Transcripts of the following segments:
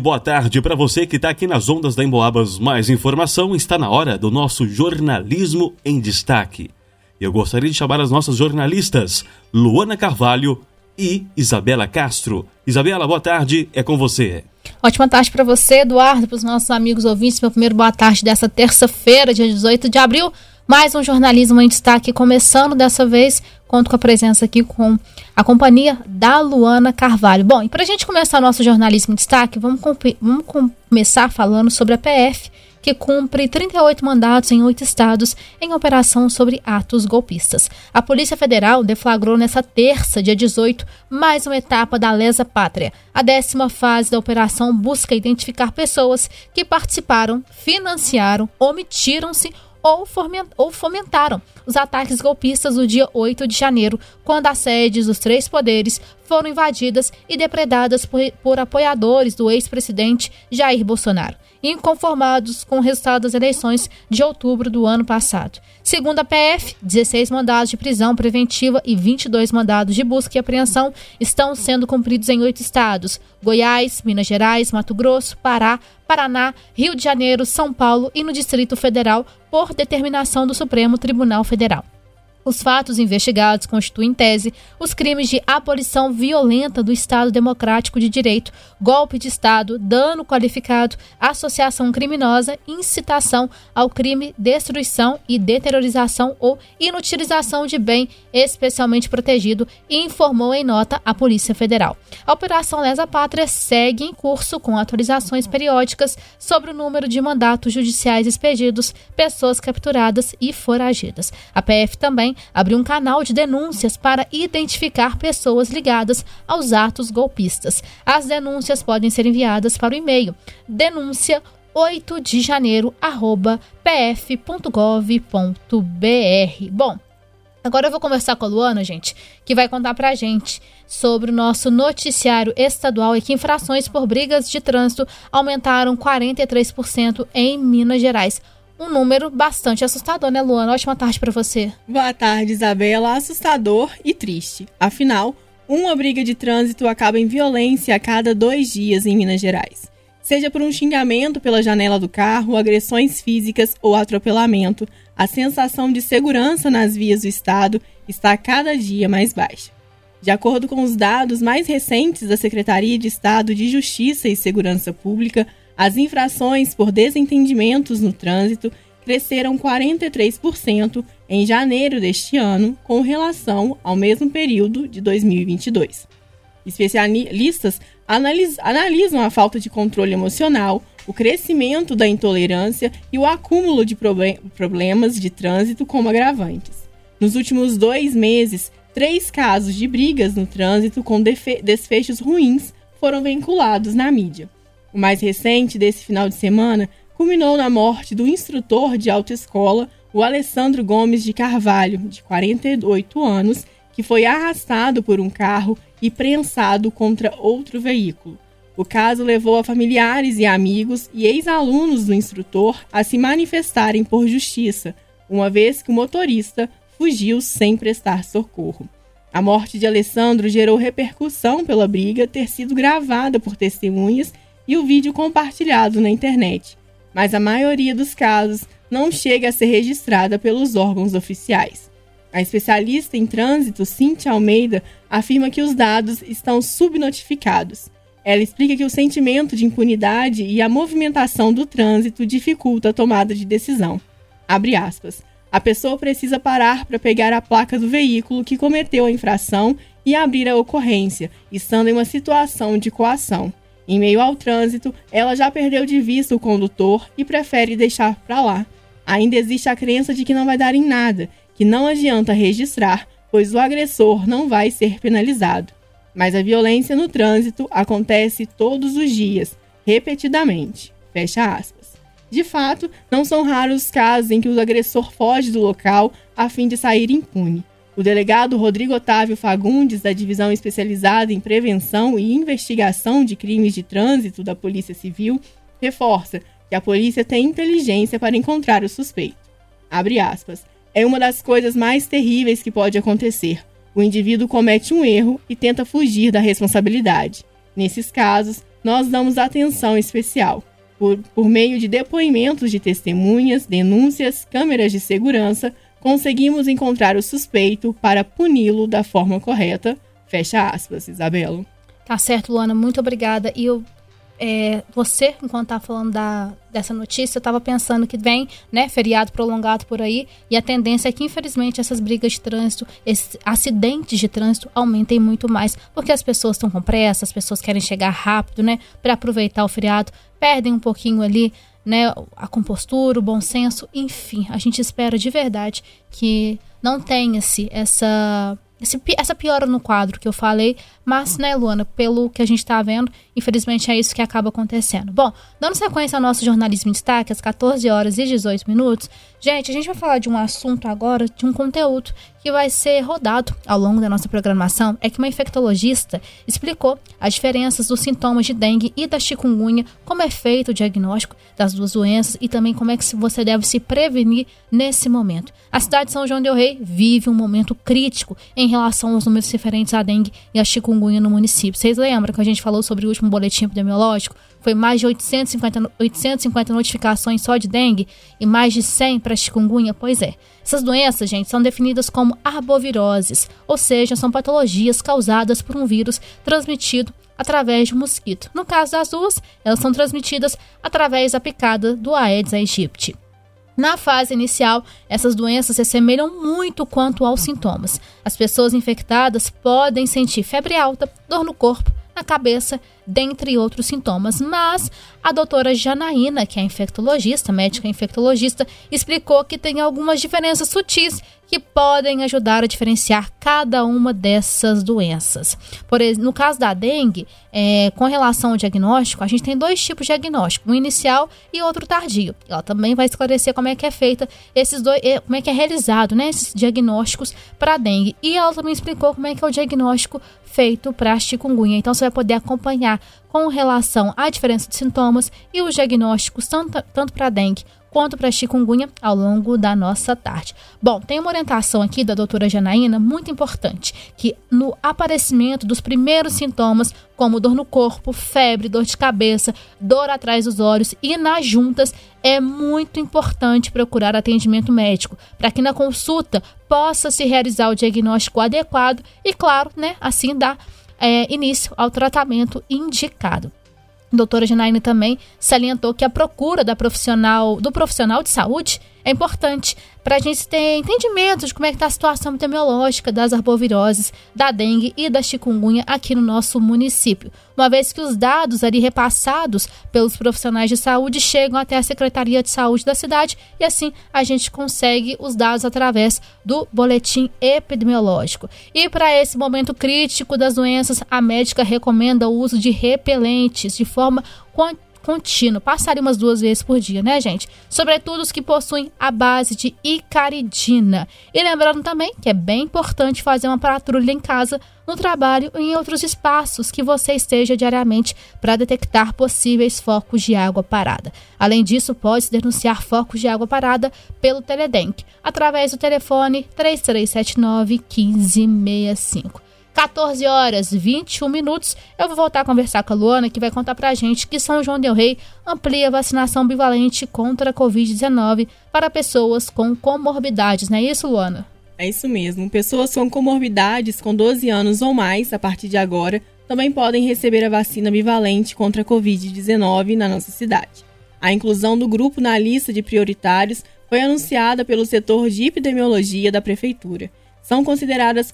Boa tarde para você que está aqui nas ondas da Emboabas. Mais informação está na hora do nosso jornalismo em destaque. Eu gostaria de chamar as nossas jornalistas Luana Carvalho e Isabela Castro. Isabela, boa tarde, é com você. Ótima tarde para você, Eduardo, para os nossos amigos ouvintes. Meu primeiro boa tarde dessa terça-feira, dia 18 de abril. Mais um jornalismo em destaque começando dessa vez. Conto com a presença aqui com a companhia da Luana Carvalho. Bom, e para a gente começar nosso jornalismo em destaque, vamos, vamos começar falando sobre a PF, que cumpre 38 mandatos em oito estados em operação sobre atos golpistas. A Polícia Federal deflagrou nesta terça, dia 18, mais uma etapa da Lesa Pátria. A décima fase da operação busca identificar pessoas que participaram, financiaram, omitiram-se ou fomentaram os ataques golpistas do dia 8 de janeiro, quando as sedes dos três poderes foram invadidas e depredadas por, por apoiadores do ex-presidente Jair Bolsonaro inconformados com o resultado das eleições de outubro do ano passado. Segundo a PF, 16 mandados de prisão preventiva e 22 mandados de busca e apreensão estão sendo cumpridos em oito estados: Goiás, Minas Gerais, Mato Grosso, Pará, Paraná, Rio de Janeiro, São Paulo e no Distrito Federal, por determinação do Supremo Tribunal Federal. Os fatos investigados constituem, em tese, os crimes de abolição violenta do Estado Democrático de Direito, golpe de Estado, dano qualificado, associação criminosa, incitação ao crime, destruição e deteriorização ou inutilização de bem especialmente protegido, informou em nota a Polícia Federal. A Operação Lesa Pátria segue em curso com atualizações periódicas sobre o número de mandatos judiciais expedidos, pessoas capturadas e foragidas. A PF também também abriu um canal de denúncias para identificar pessoas ligadas aos atos golpistas. As denúncias podem ser enviadas para o e-mail denúncia 8 de janeiro pf.gov.br. Bom, agora eu vou conversar com a Luana, gente, que vai contar pra gente sobre o nosso noticiário estadual e que infrações por brigas de trânsito aumentaram 43% em Minas Gerais um número bastante assustador, né, Luana? Ótima tarde para você. Boa tarde, Isabela. Assustador e triste. Afinal, uma briga de trânsito acaba em violência a cada dois dias em Minas Gerais. Seja por um xingamento pela janela do carro, agressões físicas ou atropelamento, a sensação de segurança nas vias do estado está cada dia mais baixa. De acordo com os dados mais recentes da Secretaria de Estado de Justiça e Segurança Pública, as infrações por desentendimentos no trânsito cresceram 43% em janeiro deste ano, com relação ao mesmo período de 2022. Especialistas analisam a falta de controle emocional, o crescimento da intolerância e o acúmulo de problemas de trânsito como agravantes. Nos últimos dois meses, três casos de brigas no trânsito com desfechos ruins foram vinculados na mídia. O mais recente desse final de semana culminou na morte do instrutor de autoescola, o Alessandro Gomes de Carvalho, de 48 anos, que foi arrastado por um carro e prensado contra outro veículo. O caso levou a familiares e amigos e ex-alunos do instrutor a se manifestarem por justiça, uma vez que o motorista fugiu sem prestar socorro. A morte de Alessandro gerou repercussão pela briga ter sido gravada por testemunhas e o vídeo compartilhado na internet, mas a maioria dos casos não chega a ser registrada pelos órgãos oficiais. A especialista em trânsito, Cintia Almeida, afirma que os dados estão subnotificados. Ela explica que o sentimento de impunidade e a movimentação do trânsito dificulta a tomada de decisão. Abre aspas. A pessoa precisa parar para pegar a placa do veículo que cometeu a infração e abrir a ocorrência, estando em uma situação de coação. Em meio ao trânsito, ela já perdeu de vista o condutor e prefere deixar para lá. Ainda existe a crença de que não vai dar em nada, que não adianta registrar, pois o agressor não vai ser penalizado. Mas a violência no trânsito acontece todos os dias, repetidamente. Fecha aspas. De fato, não são raros os casos em que o agressor foge do local a fim de sair impune. O delegado Rodrigo Otávio Fagundes, da Divisão Especializada em Prevenção e Investigação de Crimes de Trânsito da Polícia Civil, reforça que a polícia tem inteligência para encontrar o suspeito. Abre aspas. É uma das coisas mais terríveis que pode acontecer. O indivíduo comete um erro e tenta fugir da responsabilidade. Nesses casos, nós damos atenção especial. Por, por meio de depoimentos de testemunhas, denúncias, câmeras de segurança, conseguimos encontrar o suspeito para puni-lo da forma correta. Fecha aspas, Isabelo. Tá certo, Luana, muito obrigada. E eu é, você, enquanto tá falando da, dessa notícia, eu tava pensando que vem, né, feriado prolongado por aí, e a tendência é que, infelizmente, essas brigas de trânsito, esses acidentes de trânsito aumentem muito mais, porque as pessoas estão com pressa, as pessoas querem chegar rápido, né, para aproveitar o feriado, perdem um pouquinho ali, né, a compostura, o bom senso, enfim, a gente espera de verdade que não tenha-se essa essa piora no quadro que eu falei, mas, né, Luana, pelo que a gente está vendo, infelizmente é isso que acaba acontecendo. Bom, dando sequência ao nosso jornalismo em destaque, às 14 horas e 18 minutos, gente, a gente vai falar de um assunto agora, de um conteúdo que vai ser rodado ao longo da nossa programação. É que uma infectologista explicou as diferenças dos sintomas de dengue e da chikungunya, como é feito o diagnóstico das duas doenças e também como é que você deve se prevenir nesse momento. A cidade de São João del Rei vive um momento crítico em relação aos números referentes à dengue e à chikungunya no município. Vocês lembram que a gente falou sobre o último boletim epidemiológico? Foi mais de 850, 850 notificações só de dengue e mais de 100 para chikungunya? Pois é. Essas doenças, gente, são definidas como arboviroses, ou seja, são patologias causadas por um vírus transmitido através de um mosquito. No caso das duas, elas são transmitidas através da picada do Aedes aegypti. Na fase inicial, essas doenças se assemelham muito quanto aos sintomas. As pessoas infectadas podem sentir febre alta, dor no corpo, na cabeça, dentre outros sintomas. Mas a doutora Janaína, que é infectologista, médica infectologista, explicou que tem algumas diferenças sutis que podem ajudar a diferenciar cada uma dessas doenças. Por exemplo, no caso da dengue, é, com relação ao diagnóstico, a gente tem dois tipos de diagnóstico, um inicial e outro tardio. Ela também vai esclarecer como é que é feita esses dois, como é que é realizado, né, esses diagnósticos para dengue. E ela também explicou como é que é o diagnóstico feito para chikungunya. Então você vai poder acompanhar com relação à diferença de sintomas e os diagnósticos tanto, tanto para dengue quanto para chikungunya ao longo da nossa tarde. Bom, tem uma orientação aqui da doutora Janaína muito importante, que no aparecimento dos primeiros sintomas, como dor no corpo, febre, dor de cabeça, dor atrás dos olhos e nas juntas, é muito importante procurar atendimento médico, para que na consulta possa se realizar o diagnóstico adequado e, claro, né, assim dar é, início ao tratamento indicado. Doutora Janaína também salientou que a procura da profissional, do profissional de saúde é importante para a gente ter entendimento de como é que está a situação epidemiológica das arboviroses, da dengue e da chikungunya aqui no nosso município, uma vez que os dados ali repassados pelos profissionais de saúde chegam até a Secretaria de Saúde da cidade e assim a gente consegue os dados através do boletim epidemiológico. E para esse momento crítico das doenças, a médica recomenda o uso de repelentes de forma quantitativa contínuo, passaria umas duas vezes por dia, né, gente? Sobretudo os que possuem a base de icaridina. E lembrando também que é bem importante fazer uma patrulha em casa, no trabalho e em outros espaços que você esteja diariamente para detectar possíveis focos de água parada. Além disso, pode denunciar focos de água parada pelo Teledenk, através do telefone 3379 1565. 14 horas 21 minutos, eu vou voltar a conversar com a Luana, que vai contar pra gente que São João del Rei amplia a vacinação bivalente contra a Covid-19 para pessoas com comorbidades, não é isso, Luana? É isso mesmo. Pessoas com comorbidades com 12 anos ou mais, a partir de agora, também podem receber a vacina bivalente contra a Covid-19 na nossa cidade. A inclusão do grupo na lista de prioritários foi anunciada pelo setor de epidemiologia da Prefeitura são consideradas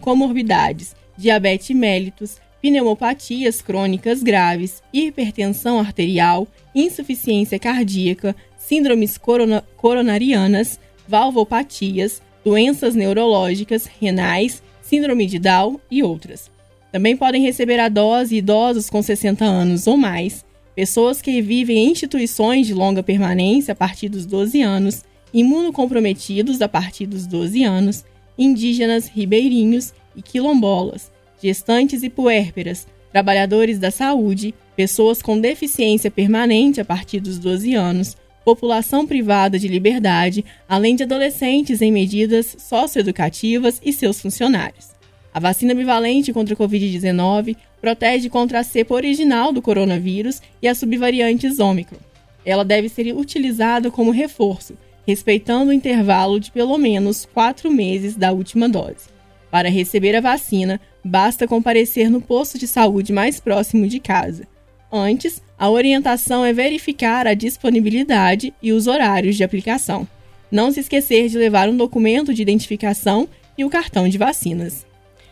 comorbidades diabetes mellitus, pneumopatias crônicas graves, hipertensão arterial, insuficiência cardíaca, síndromes corona coronarianas, valvopatias, doenças neurológicas, renais, síndrome de Down e outras. Também podem receber a dose idosos com 60 anos ou mais, pessoas que vivem em instituições de longa permanência a partir dos 12 anos, imunocomprometidos a partir dos 12 anos, indígenas, ribeirinhos e quilombolas, gestantes e puérperas, trabalhadores da saúde, pessoas com deficiência permanente a partir dos 12 anos, população privada de liberdade, além de adolescentes em medidas socioeducativas e seus funcionários. A vacina bivalente contra a Covid-19 protege contra a cepa original do coronavírus e as subvariantes Ômicron. Ela deve ser utilizada como reforço, respeitando o intervalo de pelo menos quatro meses da última dose. Para receber a vacina, basta comparecer no posto de saúde mais próximo de casa. Antes, a orientação é verificar a disponibilidade e os horários de aplicação. Não se esquecer de levar um documento de identificação e o cartão de vacinas.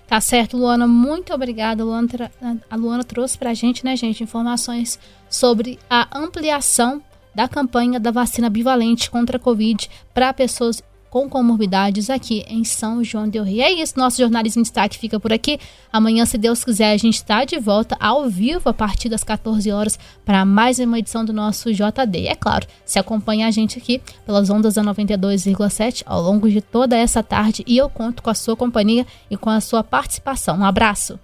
Tá certo, Luana. Muito obrigada. Luana a Luana trouxe pra gente, né, gente, informações sobre a ampliação da campanha da vacina bivalente contra a Covid para pessoas com comorbidades aqui em São João del Rei. É isso, nosso jornalismo em destaque fica por aqui. Amanhã, se Deus quiser, a gente está de volta ao vivo a partir das 14 horas para mais uma edição do nosso JD. É claro, se acompanha a gente aqui pelas ondas da 92,7 ao longo de toda essa tarde e eu conto com a sua companhia e com a sua participação. Um abraço.